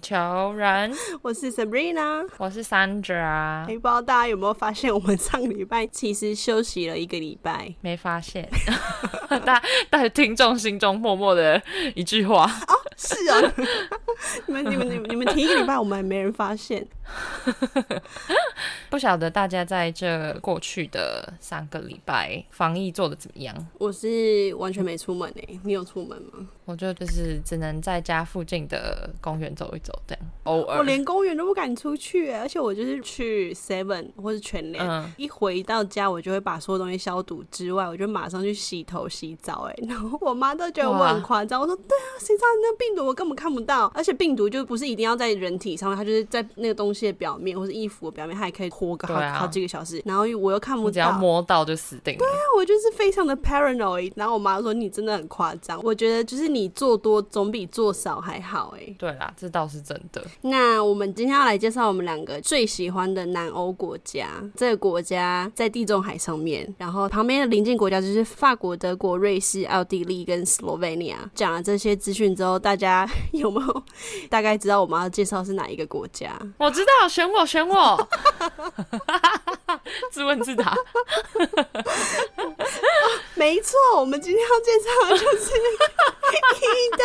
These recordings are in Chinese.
回到 我是 Sabrina。我是 Sandra，哎，不知道大家有没有发现，我们上个礼拜其实休息了一个礼拜。没发现，大大听众心中默默的一句话，哦，是 啊，你们你们你们你们停一个礼拜，我们还没人发现。不晓得大家在这过去的三个礼拜防疫做的怎么样？我是完全没出门诶，你有出门吗？我就就是只能在家附近的公园走一走，这样偶尔。我连公园都不敢出去，而且我就是去 Seven 或是全联，嗯一回到家我就会把所有东西消毒之外，我就马上去洗头洗澡。哎，然后我妈都觉得我很夸张，我说对啊，谁知道那病毒我根本看不到，而且病毒就不是一定要在人体上面，它就是在那个东西的表面或是衣服的表面，它也可以活个好、啊好几个小时，然后我又看不到只要。摸到就死定了。对啊我就是非常的 paranoid，然后我妈说你真的很夸张，我觉得就是你做多总比做少还好哎。对啦，这倒是真的。那我们今天要来介绍我们两个最喜欢的南欧国家。这个国家在地中海上面，然后旁边的邻近国家就是法国、德国、瑞士、奥地利跟斯洛文尼亚。讲了这些资讯之后，大家 有没有 大概知道我们要介绍是哪一个国家？我知道，选我，选我。自问自答，没错，我们今天要介绍的就是 意大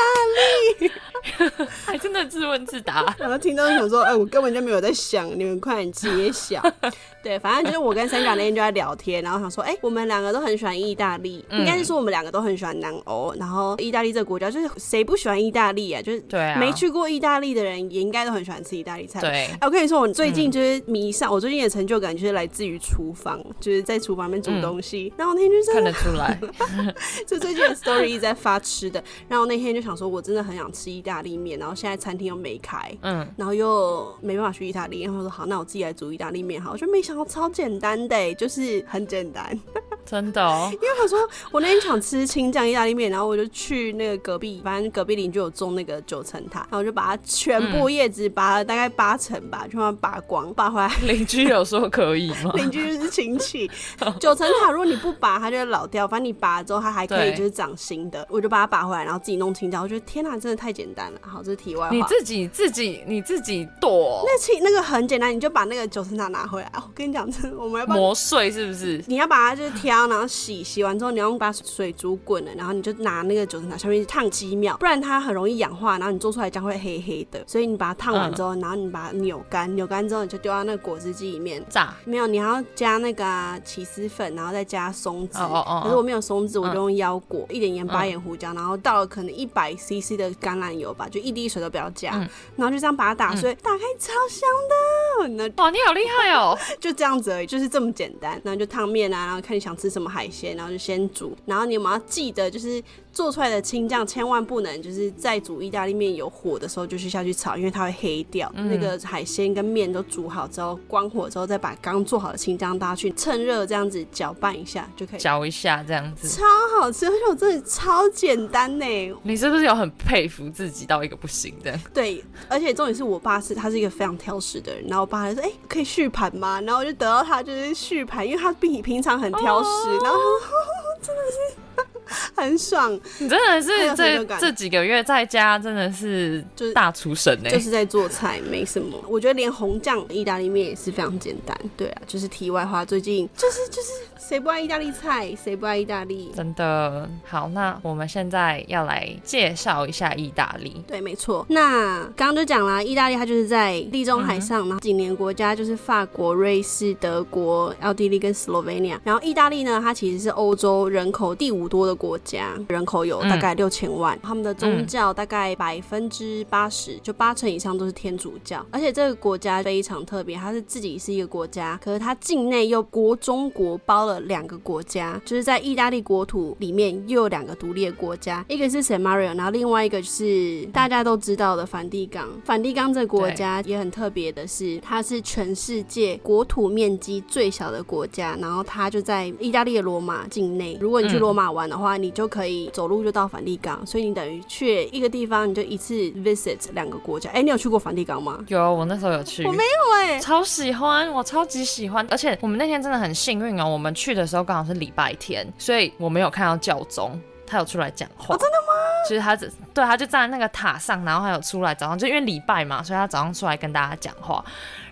利。还真的自问自答。然后听到想说，哎、我根本就没有在想，你们快点揭晓。对，反正就是我跟三角那天就在聊天，然后想说，哎、我们两个都很喜欢意大利，嗯应该是说我们两个都很喜欢南欧。然后意大利这个国家，就是谁不喜欢意大利啊？就是对啊没去过意大利的人也应该都很喜欢吃意大利菜。对哎，我跟你说，我最近就是迷上，我最近的成就感就是来自于厨房，就是在厨房里面煮东西。然后那天就是看得出来。就最近的 story 一直在发吃的，然后那天就想说，我真的很想吃意大利面，然后现在餐厅又没开，嗯，然后又没办法去意大利，然后说好，那我自己来煮意大利面好，我就没想到超简单的，就是很简单。真的哦。因为我说我那天想吃青酱意大利面，然后我就去那个隔壁，反正隔壁邻居有种那个九层塔，然后我就把它全部叶子拔了大概八成吧，就把它拔光，拔回来。邻居有说可以吗？邻居就是亲戚，九层塔如果你不拔，它就会老掉。反正你拔了之后，它还可以就是长新的。我就把它拔回来，然后自己弄青椒。我觉得天哪，真的太简单了。好，这是题外话。你自己自己你自己剁那其那个很简单，你就把那个九层塔拿回来。哦我跟你讲，真的，我们要把磨碎是不是？你要把它就是挑，然后洗，洗完之后你要把水煮滚了，然后你就拿那个九层塔下面烫几秒，不然它很容易氧化，然后你做出来将会黑黑的。所以你把它烫完之后，然后你把它扭干，扭干之后你就丢到那个果汁机里面。炸没有，你还要加那个啊起司粉，然后再加松子。哦哦哦可是我没有松子，我就用腰果，一点盐巴、嗯盐胡椒，然后倒了可能一百 CC 的橄榄油吧，就一滴水都不要加，嗯然后就这样把它打碎，打开超香的。那哇，你好厉害哦！就这样子而已，就是这么简单。然后就烫面啊，然后看你想吃什么海鲜，然后就先煮。然后你有没有要记得，就是做出来的青酱千万不能就是在煮意大利面有火的时候就去下去炒，因为它会黑掉。那个海鲜跟面都煮好之后，关火之后再把刚做好的青酱倒下去，趁热这样子搅拌一下就可以。嚼一下这样子。超好吃，而且我真的超简单呢。你是不是有很佩服自己到一个不行的？对，而且重点是我爸是他是一个非常挑食的人，然后我爸就说：“哎、可以续盘吗？”然后我就得到他就是续盘，因为他平平常很挑食，哦然后 真的是 很爽，你真的是这这几个月在家真的是就是大厨神哎、就是在做菜，没什么。我觉得连红酱意大利面也是非常简单。对啊，就是题外话，最近就是就是谁不爱意大利菜，谁不爱意大利？真的好，那我们现在要来介绍一下意大利。对，没错。那刚刚就讲了，意大利它就是在地中海上，然后紧邻国家就是法国、瑞士、德国、奥地利跟斯洛文尼亚。然后意大利呢，它其实是欧洲人口第五多的国家，人口有大概六千万，他们的宗教大概百分之八十，就八成以上都是天主教。而且这个国家非常特别，它是自己是一个国家，可是它境内又国中国包了两个国家，就是在意大利国土里面又有两个独立的国家，一个是 San Mario，然后另外一个就是大家都知道的梵蒂冈。梵蒂冈这个国家也很特别的是，它是全世界国土面积最小的国家，然后它就在意大利的罗马境内。如果你去罗马玩的话，你就可以走路就到梵蒂冈，所以你等于去一个地方，你就一次 visit 两个国家。哎，你有去过梵蒂冈吗？有，我那时候有去，我没有哎、超喜欢，我超级喜欢，而且我们那天真的很幸运哦，我们去去的时候刚好是礼拜天，所以我没有看到教宗。他有出来讲话。真的吗？就是他只对，他就站在那个塔上，然后还有出来早上，就因为礼拜嘛，所以他早上出来跟大家讲话。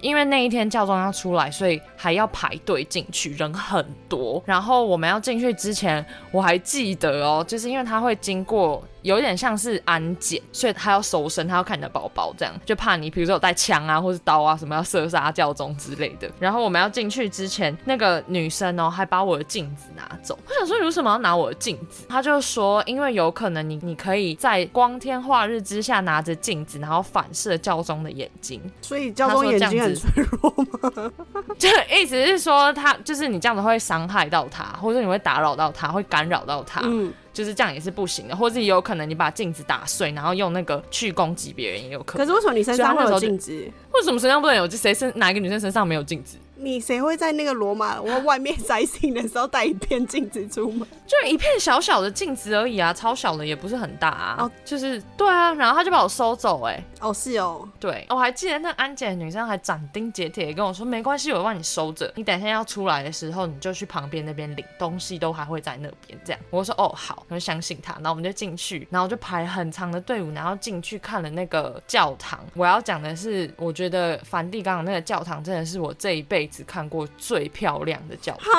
因为那一天教宗要出来，所以还要排队进去，人很多。然后我们要进去之前，我还记得哦，就是因为他会经过。有点像是安检，所以他要搜身，他要看你的包包，这样就怕你，比如说有带枪啊，或是刀啊，什么要射杀教宗之类的。然后我们要进去之前，那个女生哦，还把我的镜子拿走。我想说，你为什么要拿我的镜子？他就说，因为有可能你你可以在光天化日之下拿着镜子，然后反射教宗的眼睛。所以教宗眼睛很脆弱吗？就意思是说，他就是你这样子会伤害到他，或者你会打扰到他，会干扰到他。嗯。就是这样也是不行的，或者也有可能你把镜子打碎，然后用那个去攻击别人也有可能。可是为什么你身上会有镜子？为什么身上不能有？就谁身哪一个女生身上没有镜子？你谁会在那个罗马我外面摘星的时候带一片镜子出门？就一片小小的镜子而已啊，超小的也不是很大啊。哦，就是对啊，然后他就把我收走，哎，哦是哦，对，我还记得那安检女生还斩钉截铁跟我说，没关系，我帮你收着，你等一下要出来的时候，你就去旁边那边领东西，都还会在那边。这样，我说哦好，我就相信他，然后我们就进去，然后就排很长的队伍，然后进去看了那个教堂。我要讲的是，我觉得梵蒂冈那个教堂真的是我这一辈只看过。最漂亮的教堂，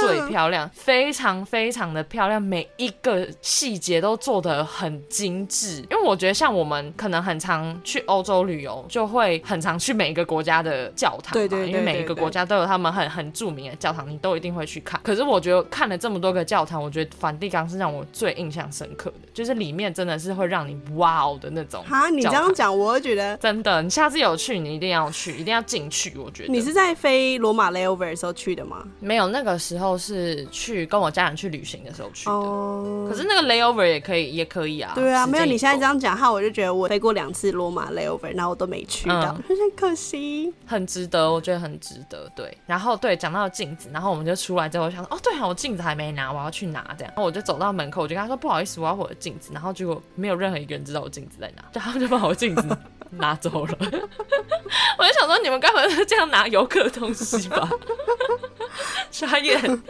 最漂亮，非常非常的漂亮，每一个细节都做得很精致。因为我觉得像我们可能很常去欧洲旅游，就会很常去每一个国家的教堂，对对，因为每一个国家都有他们很很著名的教堂，你都一定会去看。可是我觉得看了这么多个教堂，我觉得梵蒂冈是让我最印象深刻的，就是里面真的是会让你哇哦的那种。哈，你这样讲，我会觉得真的，你下次有去，你一定要去，一定要进去。我觉得你是在飞罗马 layover 的时候去的吗？没有，那个时候是去跟我家人去旅行的时候去的。哦，可是那个 layover 也可以，也可以啊。对啊，没有你现在这样讲话，我就觉得我飞过两次罗马 layover，然后我都没去到，很可惜。很值得，我觉得很值得。对，然后对，讲到镜子，然后我们就出来之后想说，哦，对啊，我镜子还没拿，我要去拿这样。然后我就走到门口，我就跟他说不好意思，我要我的镜子。然后结果没有任何一个人知道我镜子在哪，就他们就把我镜子 拿走了。我就想说，你们该不会是这样拿游客的东西吧？傻眼，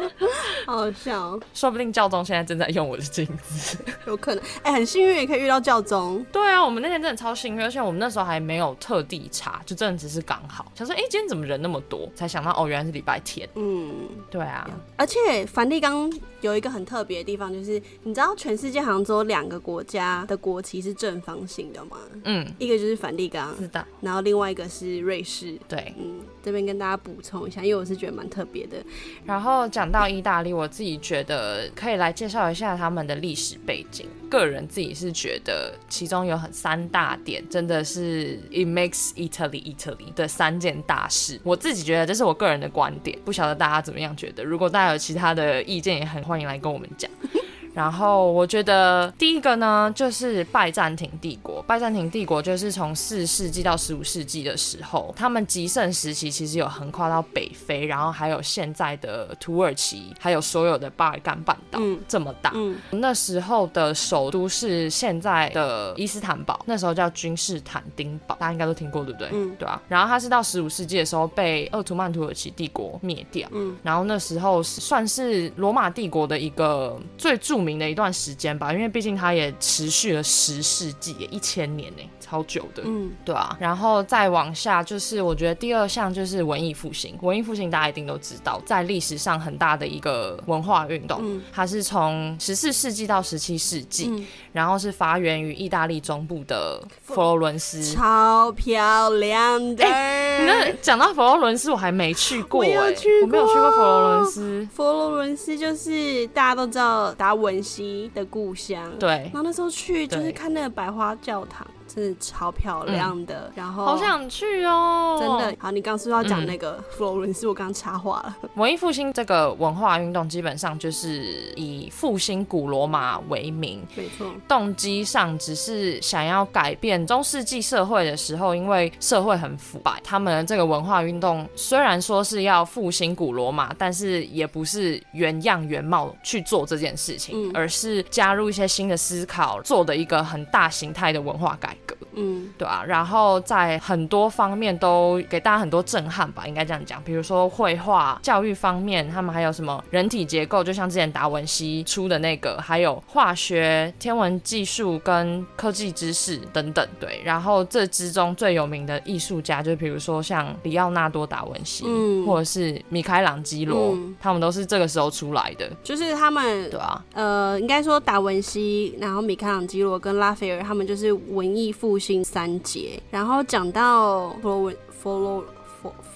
好笑。说不定教宗现在正在用我的镜子，有可能。哎，很幸运也可以遇到教宗。对啊，我们那天真的超幸运，而且我们那时候还没有特地查，就真的只是刚好想说，哎，今天怎么人那么多？才想到哦，原来是礼拜天。嗯，对啊。而且梵蒂冈有一个很特别的地方，就是你知道全世界好像只有两个国家的国旗是正方形的吗？嗯，一个就是梵蒂冈，是的。然后另外一个是瑞士。对，嗯，这边跟大家补充一下，因为我是觉得蛮特别的。然后讲到意大利，我自己觉得可以来介绍一下他们的历史背景。个人自己是觉得其中有很三大点，真的是 it makes Italy Italy 的三件大事。我自己觉得这是我个人的观点，不晓得大家怎么样觉得。如果大家有其他的意见，也很欢迎来跟我们讲。然后我觉得第一个呢，就是拜占庭帝国。拜占庭帝国就是从四世纪到十五世纪的时候，他们极盛时期其实有横跨到北非，然后还有现在的土耳其，还有所有的巴尔干半岛这么大。嗯那时候的首都是现在的伊斯坦堡，那时候叫君士坦丁堡，大家应该都听过对不对？嗯，对啊。然后它是到十五世纪的时候被鄂图曼土耳其帝国灭掉。嗯，然后那时候算是罗马帝国的一个最著名。名的一段时间吧，因为毕竟它也持续了十世纪，一千年呢，超久的。嗯，对啊。然后再往下，就是我觉得第二项就是文艺复兴。文艺复兴大家一定都知道，在历史上很大的一个文化运动，它是从十四世纪到十七世纪，然后是发源于意大利中部的佛罗伦斯，超漂亮的。那讲到佛罗伦斯，我还没去过，哎，我没有去过佛罗伦斯。佛罗伦斯就是大家都知道达文西的故乡，对。然后那时候去就是看那个百花教堂。是超漂亮的，然后好想去哦！真的好，你刚刚是要讲那个佛罗伦斯，我刚刚插话了。文艺复兴这个文化运动基本上就是以复兴古罗马为名，没错。动机上只是想要改变中世纪社会的时候，因为社会很腐败，他们这个文化运动虽然说是要复兴古罗马，但是也不是原样原貌去做这件事情，而是加入一些新的思考，做的一个很大形态的文化改。嗯，对啊，然后在很多方面都给大家很多震撼吧，应该这样讲。比如说绘画、教育方面，他们还有什么人体结构，就像之前达文西出的那个，还有化学、天文技术跟科技知识等等。对，然后这之中最有名的艺术家，就比如说像里奥纳多·达文西，嗯或者是米开朗基罗，嗯他们都是这个时候出来的。就是他们对啊，呃，应该说达文西，然后米开朗基罗跟拉斐尔，他们就是文艺复兴三杰。然后讲到 follow follow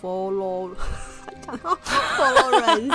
follow，讲到 follow 人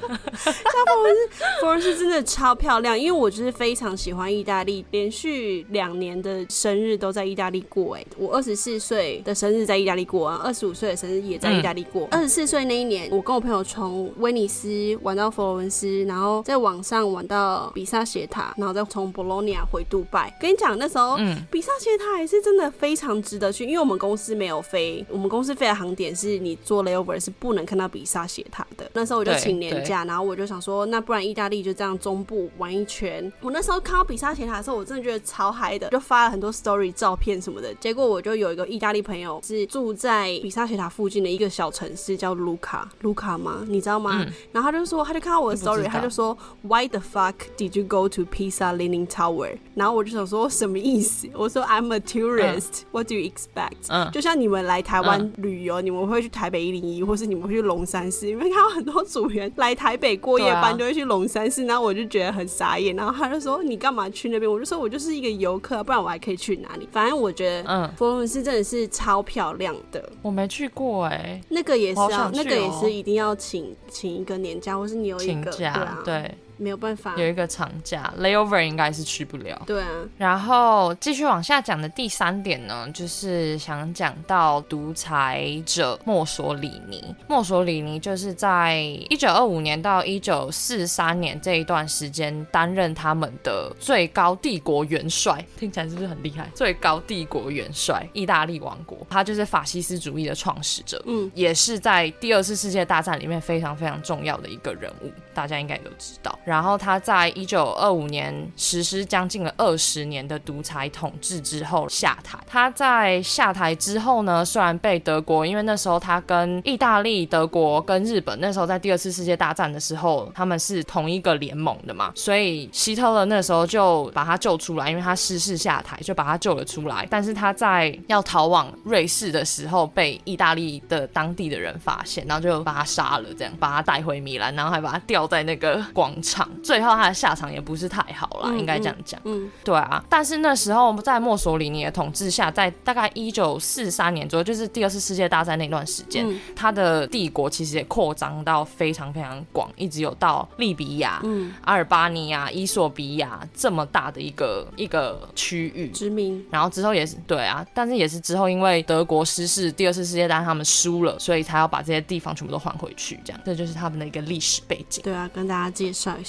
像佛罗伦斯，佛罗伦斯真的超漂亮，因为我就是非常喜欢意大利，连续两年的生日都在意大利过。哎，我二十四岁的生日在意大利过啊，二十五岁的生日也在意大利过。二十四岁那一年，我跟我朋友从威尼斯玩到佛罗伦斯，然后在网上玩到比萨斜塔，然后再从博洛尼亚回杜拜。跟你讲，那时候嗯比萨斜塔也是真的非常值得去，因为我们公司没有飞，我们公司飞的航点是你坐 layover 是不能看到比萨斜塔的。那时候我就请年假，然后我就想说，那不然意大利就这样中部玩一圈。我那时候看到比萨斜塔的时候，我真的觉得超嗨的，就发了很多 story 照片什么的。结果我就有一个意大利朋友是住在比萨斜塔附近的一个小城市叫卢卡，卢卡吗？你知道吗？嗯然后他就说，他就看到我的 story，他就说，Why the fuck did you go to Pisa Leaning Tower？然后我就想说什么意思？我说 I'm a tourist，What、do you expect？嗯就像你们来台湾旅游，你们会去台北一零一，或是你们会去龙山寺，因为看到很多组员来台北过夜班就会去龙山寺，然后我就觉得很傻眼。然后他就说你干嘛去那边？我就说我就是一个游客，不然我还可以去哪里？反正我觉得嗯，佛罗伦斯真的是超漂亮的。我没去过哎、那个也是要，我好想去那个也哦是一定要请请一个年假，或是你有一个对啊，对，没有办法，有一个长假，layover 应该是去不了。对啊，然后继续往下讲的第三点呢，就是想讲到独裁者墨索里尼。墨索里尼就是在一九二五年到一九四三年这一段时间担任他们的最高帝国元帅，听起来是不是很厉害？最高帝国元帅，意大利王国，他就是法西斯主义的创始者。嗯，也是在第二次世界大战里面非常非常重要的一个人物，大家应该也都知道。然后他在一九二五年实施将近了二十年的独裁统治之后下台。他在下台之后呢，虽然被德国，因为那时候他跟意大利、德国跟日本那时候在第二次世界大战的时候，他们是同一个联盟的嘛，所以希特勒那时候就把他救出来，因为他失势下台，就把他救了出来。但是他在要逃往瑞士的时候，被意大利的当地的人发现，然后就把他杀了，这样把他带回米兰，然后还把他吊在那个广场。最后他的下场也不是太好啦，嗯应该这样讲。嗯对啊，但是那时候在墨索里尼的统治下，在大概一九四三年左右，就是第二次世界大战那段时间，嗯他的帝国其实也扩张到非常非常广，一直有到利比亚、嗯，阿尔巴尼亚、伊索比亚这么大的一个一个区域。殖民，然后之后也是对啊，但是也是之后因为德国失事，第二次世界大战他们输了，所以才要把这些地方全部都还回去，这样这就是他们的一个历史背景。对啊，跟大家介绍一下。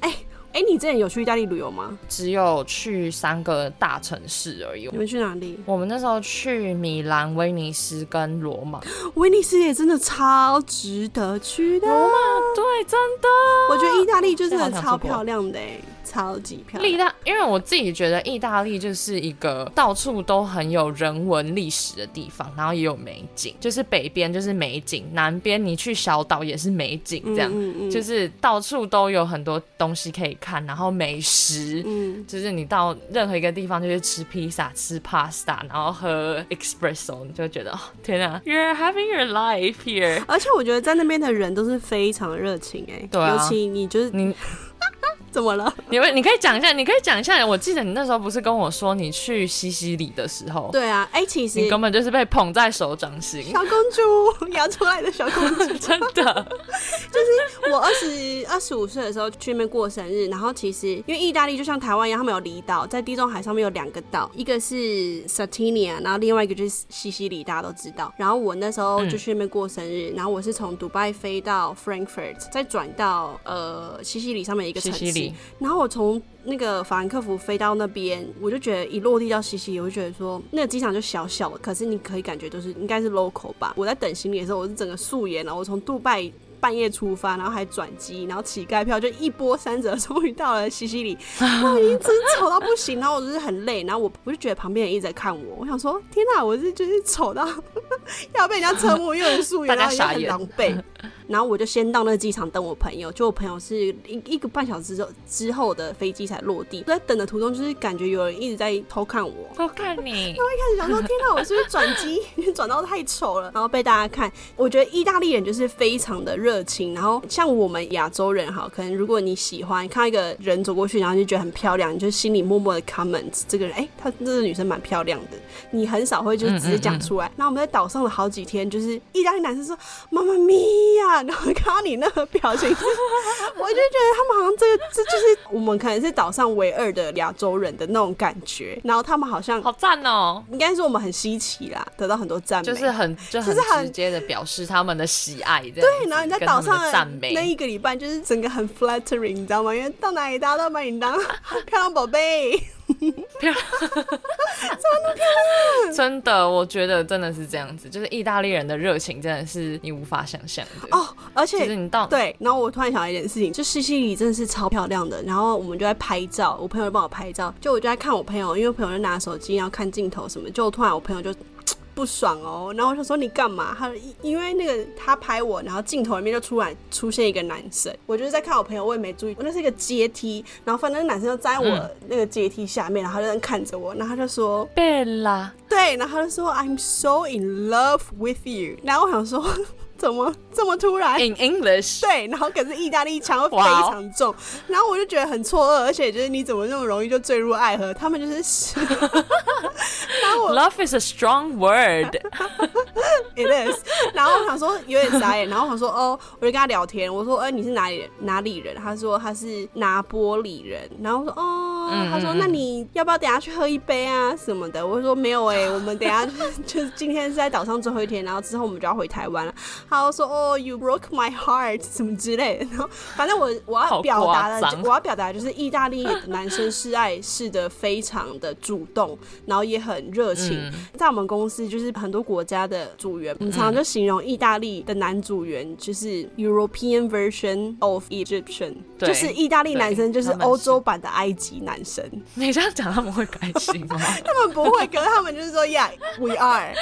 哎、哎、你之前有去意大利旅游吗？只有去三个大城市而已你。们去哪里？我们那时候去米兰、威尼斯跟罗马。威尼斯也真的超值得去的。罗马对，真的。我觉得意大利就真的超漂亮的、哎，超级漂亮。意大，因为我自己觉得意大利就是一个到处都很有人文历史的地方，然后也有美景，就是北边就是美景，南边你去小岛也是美景，这样、嗯嗯就是到处都有很多东西可以看，然后美食。嗯，就是你到任何一个地方，就是吃披萨、吃 pasta，然后喝 espresso，你就会觉得哦，天啊，You're having your life here。而且我觉得在那边的人都是非常热情、哎，对啊尤其你就是你 怎么了？你们，你可以讲一下，你可以讲一下。我记得你那时候不是跟我说，你去西西里的时候，对啊，哎、其实你根本就是被捧在手掌心，小公主 摇出来的小公主，真的。就是我二十二十五岁的时候去那边过生日，然后其实因为意大利就像台湾一样，他们有离岛，在地中海上面有两个岛，一个是 Sardinia，然后另外一个就是西西里，大家都知道。然后我那时候就去那边过生日，然后我是从迪拜飞到 Frankfurt，再转到呃西西里上面的一个城市，西西里，然后我从那个法兰克福飞到那边，我就觉得一落地到西西里，我就觉得说那个机场就小小的，可是你可以感觉就是应该是 local 吧。我在等行李的时候，我是整个素颜了，我从杜拜半夜出发，然后还转机，然后乞丐票就一波三折，终于到了西西里，然后已经真丑到不行，然后我就是很累，然后我我就觉得旁边人一直在看我，我想说天哪，我是就是丑到 要被人家侧目，又有人素颜，然后也很狼狈。然后我就先到那个机场等我朋友，就我朋友是一一个半小时之后之后的飞机才落地。在等的途中，就是感觉有人一直在偷看我，偷看你。然后一开始想说，天哪，我是不是转机 转到太丑了？然后被大家看。我觉得意大利人就是非常的热情，然后像我们亚洲人哈，可能如果你喜欢看到一个人走过去，然后就觉得很漂亮，你就心里默默的 comments 这个人，哎，她这个女生蛮漂亮的。你很少会就是直接讲出来。然后我们在岛上了好几天，就是意大利男生说妈妈咪呀。然后看到你那个表情，我就觉得他们好像这个这就是我们可能是岛上唯二的亚洲人的那种感觉。然后他们好像好赞哦，应该是我们很稀奇啦，得到很多赞美，就是很就很直接的表示他们的喜爱。对，然后你在岛上赞美那一个礼拜，就是整个很 flattering，你知道吗？因为到哪里大家都把你当 漂亮宝贝。漂亮，真的漂亮，真的，我觉得真的是这样子，就是意大利人的热情真的是你无法想象的哦。而且，你到对，然后我突然想到一件事情，就西西里真的是超漂亮的。然后我们就在拍照，我朋友帮我拍照，就我就在看我朋友，因为朋友就拿手机要看镜头什么，就突然我朋友就。不爽哦，然后我就说你干嘛？他因为那个他拍我，然后镜头里面就突然出现一个男生，我就是在看我朋友，我也没注意，那是一个阶梯，然后反正那个男生就在我那个阶梯下面，然后他就在看着我，然后他就说贝拉，对，然后他就说 I'm so in love with you，然后我想说。怎么这么突然？In English，对，然后可是意大利腔会非常重，然后我就觉得很错愕，而且就是你怎么那么容易就坠入爱河？他们就是，Love is a strong word，It is。然后我想说有点傻眼，然后我想说哦，我就跟他聊天，我说哎你是哪里人？哪里人？他说他是拿玻里人，然后我说哦，他说那你要不要等下去喝一杯啊什么的？我说没有哎，我们等下 就是今天是在岛上最后一天，然后之后我们就要回台湾了。他说：“哦，You broke my heart，什么之类的。”然后，反正我我要表达的，我要表达就是意大利男生示爱是的非常的主动，然后也很热情。在我们公司，就是很多国家的组员，我们常常就形容意大利的男组员就是 European version of Egyptian，就是意大利男生就是欧洲版的埃及男生。你这样讲他们会开心吗？他们不会，可是他们就是说，Yeah，we are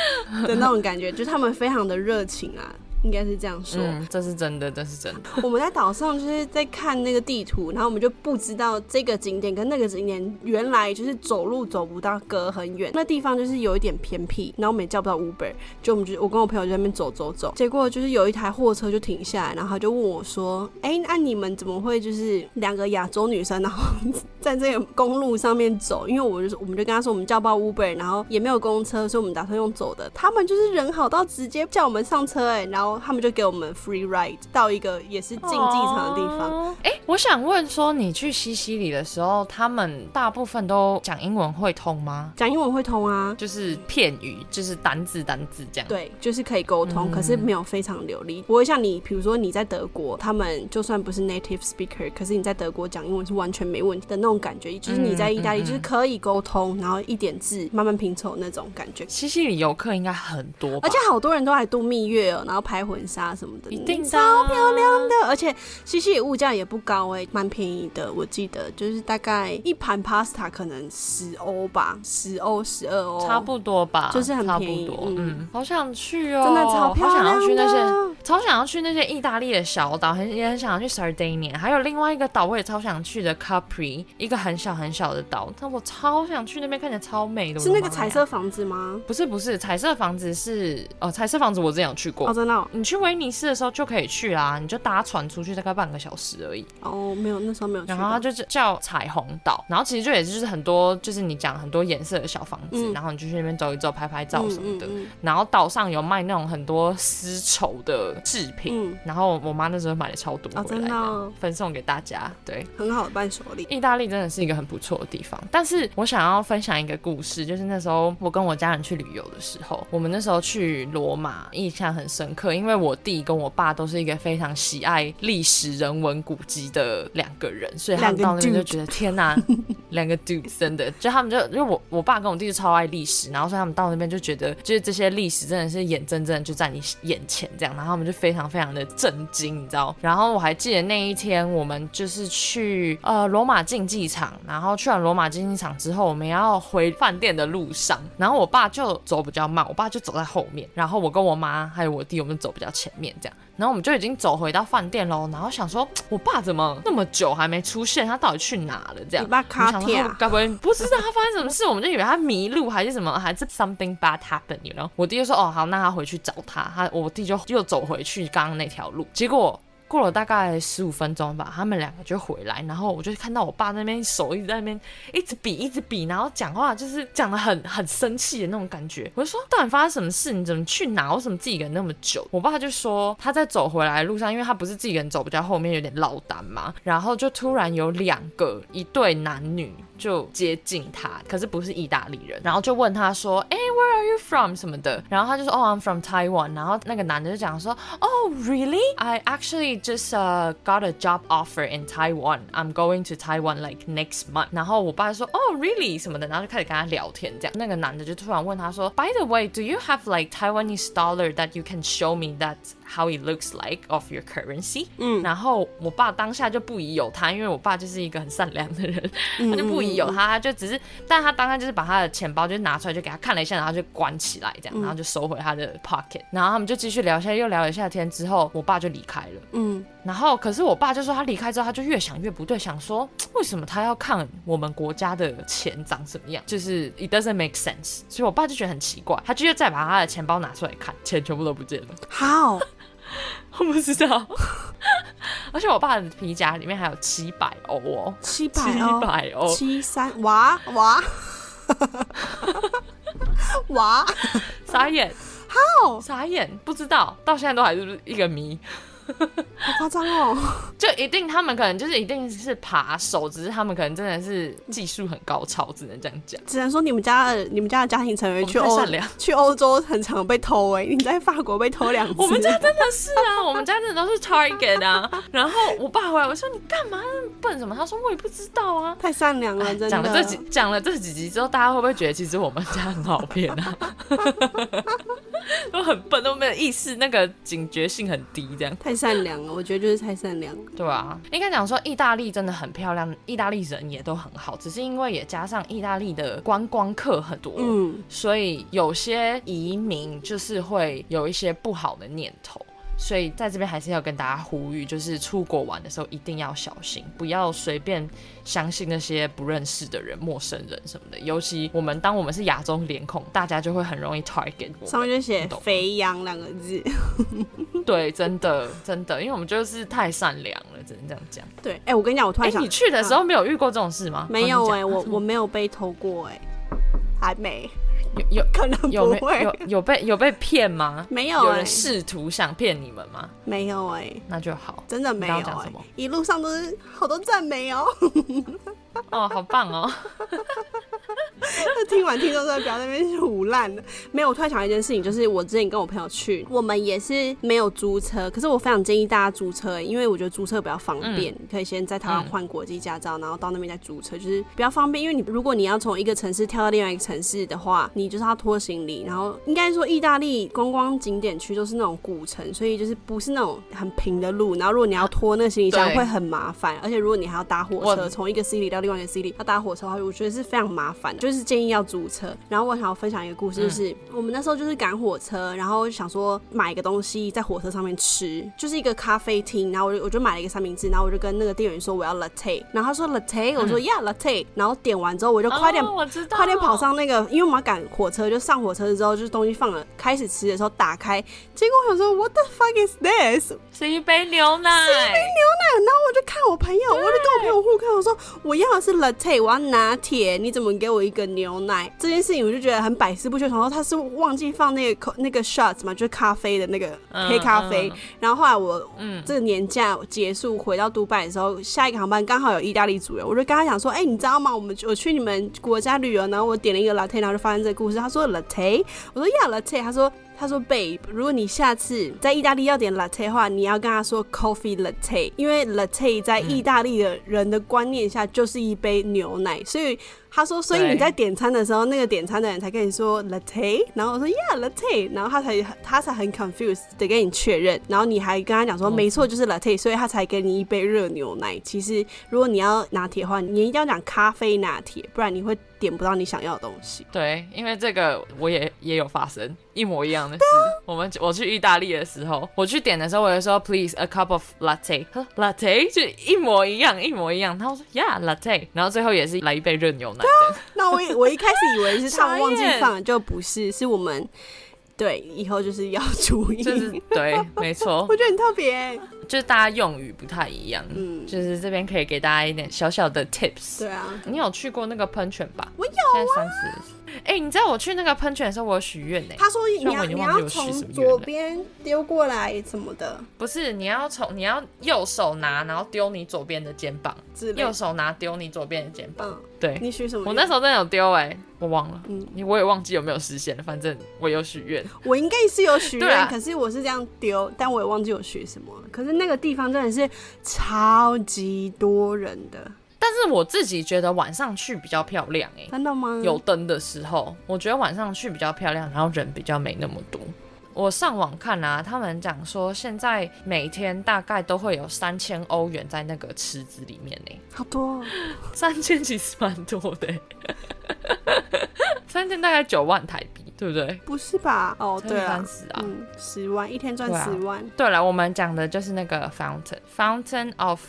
的那种感觉，就是他们非常的热情啊。应该是这样说，这是真的，这是真的。我们在岛上就是在看那个地图，然后我们就不知道这个景点跟那个景点原来就是走路走不到，隔很远。那地方就是有一点偏僻，然后我们也叫不到 Uber，就我们就我跟我朋友就在那边走走走，结果就是有一台货车就停下来，然后他就问我说：“哎，那你们怎么会就是两个亚洲女生，然后在这个公路上面走？因为我就是我们就跟他说我们叫不到 Uber，然后也没有公车，所以我们打算用走的。他们就是人好到直接叫我们上车，哎，然后。他们就给我们 free ride 到一个也是竞技场的地方。哎，我想问说，你去西西里的时候，他们大部分都讲英文会通吗？讲英文会通啊，就是片语，就是单字单字这样。对，就是可以沟通，可是没有非常流利。不会像你，比如说你在德国，他们就算不是 native speaker，可是你在德国讲英文是完全没问题的那种感觉。就是你在意大利，就是可以沟通，然后一点字慢慢拼凑那种感觉。西西里游客应该很多，而且好多人都来度蜜月哦，然后拍。婚纱什么的，一定超漂亮的，而且西西里物价也不高哎，蛮便宜的。我记得就是大概一盘 pasta 可能十欧吧，十欧十二欧，差不多吧，就是很便宜。嗯，好想去哦，真的超漂亮，好想要去那些，超想要去那些意大利的小岛，很也很想要去 Sardinia，还有另外一个岛我也超想去的 Capri，一个很小很小的岛，但我超想去那边，看起来超美的。是那个彩色房子吗？不是不是，彩色房子是哦，彩色房子我之前有去过，哦真的。你去威尼斯的时候就可以去啦，你就搭船出去大概半个小时而已。哦，没有，那时候没有。然后它就是叫彩虹岛，然后其实就也是就是很多就是你讲很多颜色的小房子，然后你就去那边走一走、拍拍照什么的。然后岛上有卖那种很多丝绸的制品，然后我妈那时候买了超多回来，分送给大家。对，很好的伴手礼。意大利真真的是一个很不错的地方。但是我想要分享一个故事，就是那时候我跟我家人去旅游的时候，我们那时候去罗马，印象很深刻，因为我弟跟我爸都是一个非常喜爱历史人文古迹的两个人，所以他们到那边就觉得天哪，两个 dude 真的，就他们就因为我我爸跟我弟就超爱历史，然后所以他们到那边就觉得就是这些历史真的是眼睁睁就在你眼前这样，然后他们就非常非常的震惊，你知道？然后我还记得那一天我们就是去呃罗马竞技场，然后去完罗马竞技场之后，我们要回饭店的路上，然后我爸就走比较慢，我爸就走在后面，然后我跟我妈还有我弟，我们走比较前面这样。然后我们就已经走回到饭店喽，然后想说，我爸怎么那么久还没出现？他到底去哪了？这样，你爸卡铁啊？该不会不知道他发生什么事？我们就以为他迷路还是什么，还是 something bad happened？然后我弟就说，哦，好，那他回去找他。他我弟就又走回去刚刚那条路，结果。过了大概十五分钟吧，他们两个就回来，然后我就看到我爸那边手一直在那边一直比一直比，然后讲话就是讲的很很生气的那种感觉。我就说到底发生什么事？你怎么去哪？为什么自己一个人那么久？我爸就说他在走回来的路上，因为他不是自己一个人走，比较后面有点落单嘛，然后就突然有两个一对男女。就接近他，可是不是意大利人，然后就问他说，哎，Where are you from 什么的，然后他就说，Oh I'm from Taiwan，然后那个男的就讲说，Oh really? I actually just uh got a job offer in Taiwan. I'm going to Taiwan like next month。然后我爸就说，Oh really 什么的，然后就开始跟他聊天这样。那个男的就突然问他说，By the way, do you have like Taiwanese dollar that you can show me that how it looks like of your currency？嗯，然后我爸当下就不疑有他，因为我爸就是一个很善良的人，他就不疑。有他，他就只是，但他当下就是把他的钱包就拿出来，就给他看了一下，然后就关起来，这样，然后就收回他的 pocket，然后他们就继续聊一下，又聊了一下天之后，我爸就离开了。嗯，然后可是我爸就说他离开之后，他就越想越不对，想说为什么他要看我们国家的钱长什么样，就是 it doesn't make sense，所以我爸就觉得很奇怪，他就再把他的钱包拿出来看，钱全部都不见了。好。我不知道，而且我爸的皮夹里面还有七百欧哦，七百七百欧，七三哇哇哇，傻眼，好傻眼，不知道，到现在都还是一个谜。好夸张哦！就一定他们可能就是一定是扒手，只是他们可能真的是技术很高超，只能这样讲。只能说你们家的你们家的家庭成员去欧去欧洲很常被偷哎！你在法国被偷两次，我们家真的是啊，我们家真的都是 target 啊。然后我爸回来，我说你干嘛那么笨什么？他说我也不知道啊，太善良了，真的。讲了这几讲了这几集之后，大家会不会觉得其实我们家很好骗啊？都很笨，都没有意识，那个警觉性很低，这样太善良了。我觉得就是太善良，对啊，应该讲说意大利真的很漂亮，意大利人也都很好，只是因为也加上意大利的观光客很多，嗯，所以有些移民就是会有一些不好的念头。所以在这边还是要跟大家呼吁，就是出国玩的时候一定要小心，不要随便相信那些不认识的人、陌生人什么的。尤其我们当我们是亚洲脸孔，大家就会很容易 target 我。上面就写“肥羊”两个字。对，真的真的，因为我们就是太善良了，只能这样讲。对，哎，我跟你讲，我突然想，你去的时候没有遇过这种事吗？没有哎，我 我没有被偷过哎，还没。有可能有有有被有被骗吗？没有，有人试图想骗你们吗？没有哎，那就好，真的没有哎，一路上都是好多赞美哦。哦，好棒哦！听完听众在不要那边胡烂的。没有，我突然想到一件事情，就是我之前跟我朋友去，我们也是没有租车，可是我非常建议大家租车，因为我觉得租车比较方便，可以先在台湾换国际驾照，然后到那边再租车，就是比较方便。因为你如果你要从一个城市跳到另外一个城市的话，你就是要拖行李，然后应该说意大利观光景点区都是那种古城，所以就是不是那种很平的路，然后如果你要拖那个行李箱会很麻烦，而且如果你还要搭火车从一个 city 到另外一个 city 要搭火车的话，我觉得是非常麻烦，就是建议要租车。然后我想要分享一个故事，就是我们那时候就是赶火车，然后想说买一个东西在火车上面吃，就是一个咖啡厅，然后我就我就买了一个三明治，然后我就跟那个店员说我要 latte，然后他说 latte，我说 yeah latte，然后点完之后我就快点快点跑上那个，因为我们要赶火车，就上火车之后就是东西放了，开始吃的时候打开，结果我想说 what the fuck is this？是一杯牛奶，是一杯牛奶，然后我就看我朋友，我就跟我朋友互看，我说我要要是 latte，我要拿铁，你怎么给我一个牛奶？这件事情我就觉得很百思不解。然后他是忘记放那个那个 shots 嘛，就是咖啡的那个黑咖啡。然后后来我这个年假结束回到杜拜的时候，下一个航班刚好有意大利组员，我就跟他讲说，哎，你知道吗？我们我去你们国家旅游，然后我点了一个 latte，然后就发生这个故事。他说 latte，我说 yeah latte，他说。他说：“Babe，如果你下次在意大利要点 latte 的话，你要跟他说 coffee latte，因为 latte 在意大利的人的观念下就是一杯牛奶，所以。”他说：“所以你在点餐的时候，那个点餐的人才跟你说 latte，然后我说 yeah latte，然后他才他才很 confused 的跟你确认，然后你还跟他讲说没错就是 latte，所以他才给你一杯热牛奶。其实如果你要拿铁的话，你一定要讲咖啡拿铁，不然你会点不到你想要的东西。对，因为这个我也也有发生一模一样的事。我们我去意大利的时候，我去点的时候，我就说 please a cup of latte，latte 就一模一样，一模一样。他说 yeah latte，然后最后也是来一杯热牛奶。” 那我我一开始以为是他们 忘记放，就不是，是我们对以后就是要注意，就是对，没错，我觉得很特别，就是大家用语不太一样，嗯，就是这边可以给大家一点小小的 tips，对啊，你有去过那个喷泉吧？我有啊。哎，你知道我去那个喷泉的时候，我有许愿呢。他说你要你要从左边丢过来什么的，不是你要从你要右手拿，然后丢你左边的肩膀，右手拿丢你左边的肩膀。对，你许什么？我那时候真的有丢哎，我忘了，嗯，你我也忘记有没有实现了。反正我有许愿，我应该是有许 愿，可是我是这样丢，但我也忘记我许什么。可是那个地方真的是超级多人的。但是我自己觉得晚上去比较漂亮哎，真的吗？有灯的时候，我觉得晚上去比较漂亮，然后人比较没那么多。我上网看啊，他们讲说现在每天大概都会有三千欧元在那个池子里面呢，好多，三千其实蛮多的，三千大概九万台币，对不对？不是吧？哦，对啊，三十啊，十万一天赚十万。对了，我们讲的就是那个 fountain，fountain of。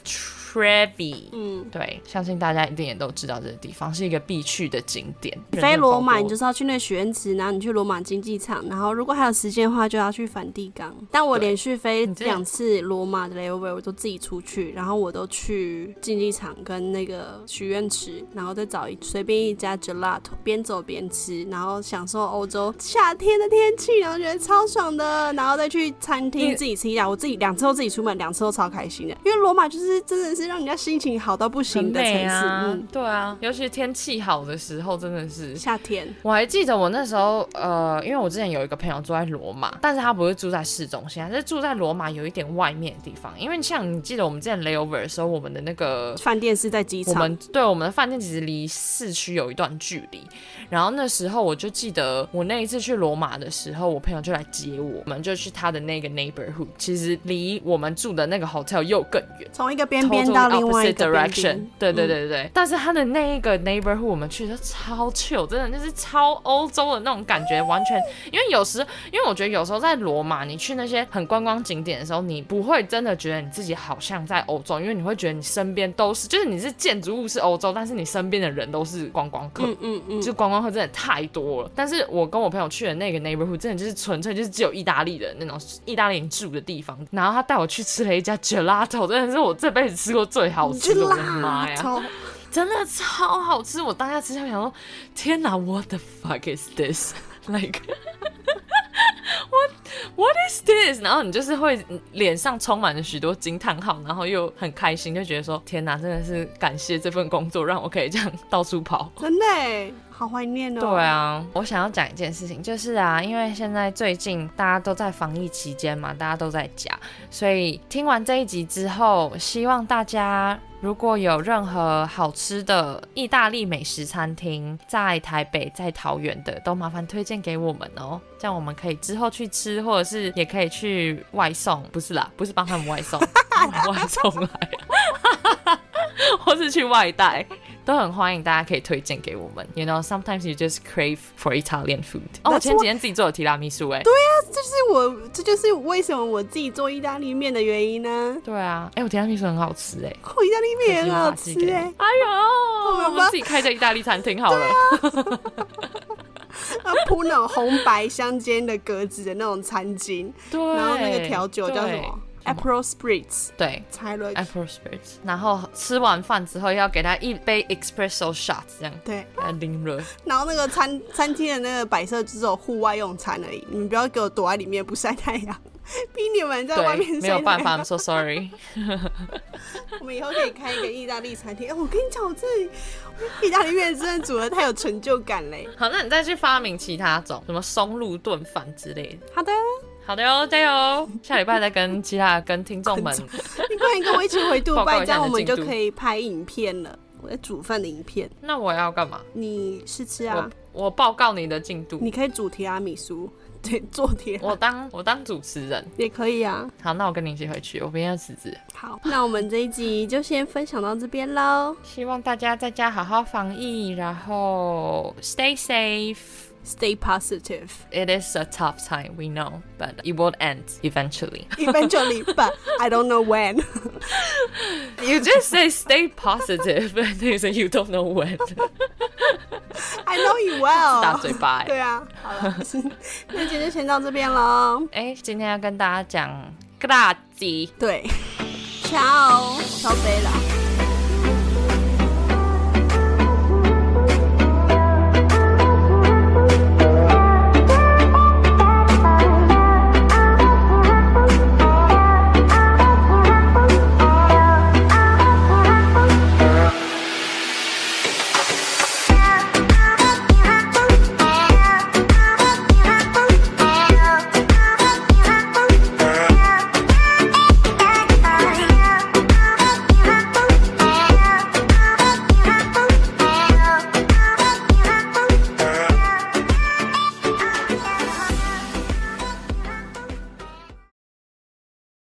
Trevi，嗯，对，相信大家一定也都知道这个地方是一个必去的景点。飞罗马，你就是要去那许愿池，然后你去罗马竞技场，然后如果还有时间的话，就要去梵蒂冈。但我连续飞两次罗马的 layover，我都自己出去，然后我都去竞技场跟那个许愿池，然后再找一随便一家 gelato，边走边吃，然后享受欧洲夏天的天气，然后觉得超爽的，然后再去餐厅自己吃一下。我自己两次都自己出门，两次都超开心的，因为罗马就是真的。是让人家心情好到不行的城市，嗯，对啊，尤其天气好的时候，真的是夏天。我还记得我那时候，呃，因为我之前有一个朋友住在罗马，但是他不是住在市中心，他是住在罗马有一点外面的地方。因为像你记得我们之前 layover 的时候，我们的那个饭店是在机场，我们对我们的饭店其实离市区有一段距离。然后那时候我就记得我那一次去罗马的时候，我朋友就来接我，我们就去他的那个 neighborhood，其实离我们住的那个 hotel 又更远，从一个边边。到另外一个 direction，对对对对对。但是他的那一个 neighborhood，我们去的超 chill，真的就是超欧洲的那种感觉，完全。因为有时，因为我觉得有时候在罗马，你去那些很观光景点的时候，你不会真的觉得你自己好像在欧洲，因为你会觉得你身边都是，就是你是建筑物是欧洲，但是你身边的人都是观光客，嗯嗯嗯，就观光客真的太多了。但是我跟我朋友去的那个 neighborhood，真的就是纯粹就是只有意大利的那种意大利人住的地方。然后他带我去吃了一家 gelato，真的是我这辈子吃过。最好吃的，我的妈呀！真的超好吃，我当下吃下想说，天哪，What the fuck is this? Like what what is this? 然后你就是会脸上充满了许多惊叹号，然后又很开心，就觉得说，天哪，真的是感谢这份工作，让我可以这样 到处跑，真的。好怀念哦！对啊，我想要讲一件事情，就是啊，因为现在最近大家都在防疫期间嘛，大家都在家，所以听完这一集之后，希望大家如果有任何好吃的意大利美食餐厅在台北、在桃园的，都麻烦推荐给我们哦，这样我们可以之后去吃，或者是也可以去外送，不是啦，不是帮他们外送，外送来，或是去外带。都很欢迎，大家可以推荐给我们。You know, sometimes you just crave for Italian food. 哦，我前几天自己做的提拉米苏，哎，对啊，这是我，这就是为什么我自己做意大利面的原因呢？对啊，哎，我提拉米苏很好吃，哎，我意大利面很好吃，哎，哎呦，我们自己开家意大利餐厅好了。啊，铺那种红白相间的格子的那种餐巾，对，然后那个调酒叫什么？April Spritz 对猜了，，Apple Spritz。然后吃完饭之后要给他一杯 Espresso shot，这样对，给他淋热。然后那个餐餐厅的那个摆设只有户外用餐而已，你们不要给我躲在里面不晒太阳，逼你们在外面没有办法，I'm so sorry。我们以后可以开一个意大利餐厅。哎、我跟你讲，我这里意大利面真的煮的太有成就感嘞。好，那你再去发明其他种，什么松露炖饭之类的。好的，好的哟，加油！下礼拜再跟其他跟听众们你快点跟我一起回杜拜，这样我们就可以拍影片了。我在煮饭的影片，那我要干嘛？你试吃啊我？我报告你的进度。你可以煮提拉米苏，对，做提我当我当主持人。也可以啊。好，那我跟你一起回去，我不要辞职。好，那我们这一集就先分享到这边喽。希望大家在家好好防疫，然后 stay safe。Stay positive. It is a tough time, we know, but it will end eventually. Eventually, but I don't know when. You just say stay positive, and you say you don't know when. I know you well. 大嘴巴、欸。对啊，好了，那今天就先到这边喽。哎、今天要跟大家讲 grazie。对，ciao，小飞啦。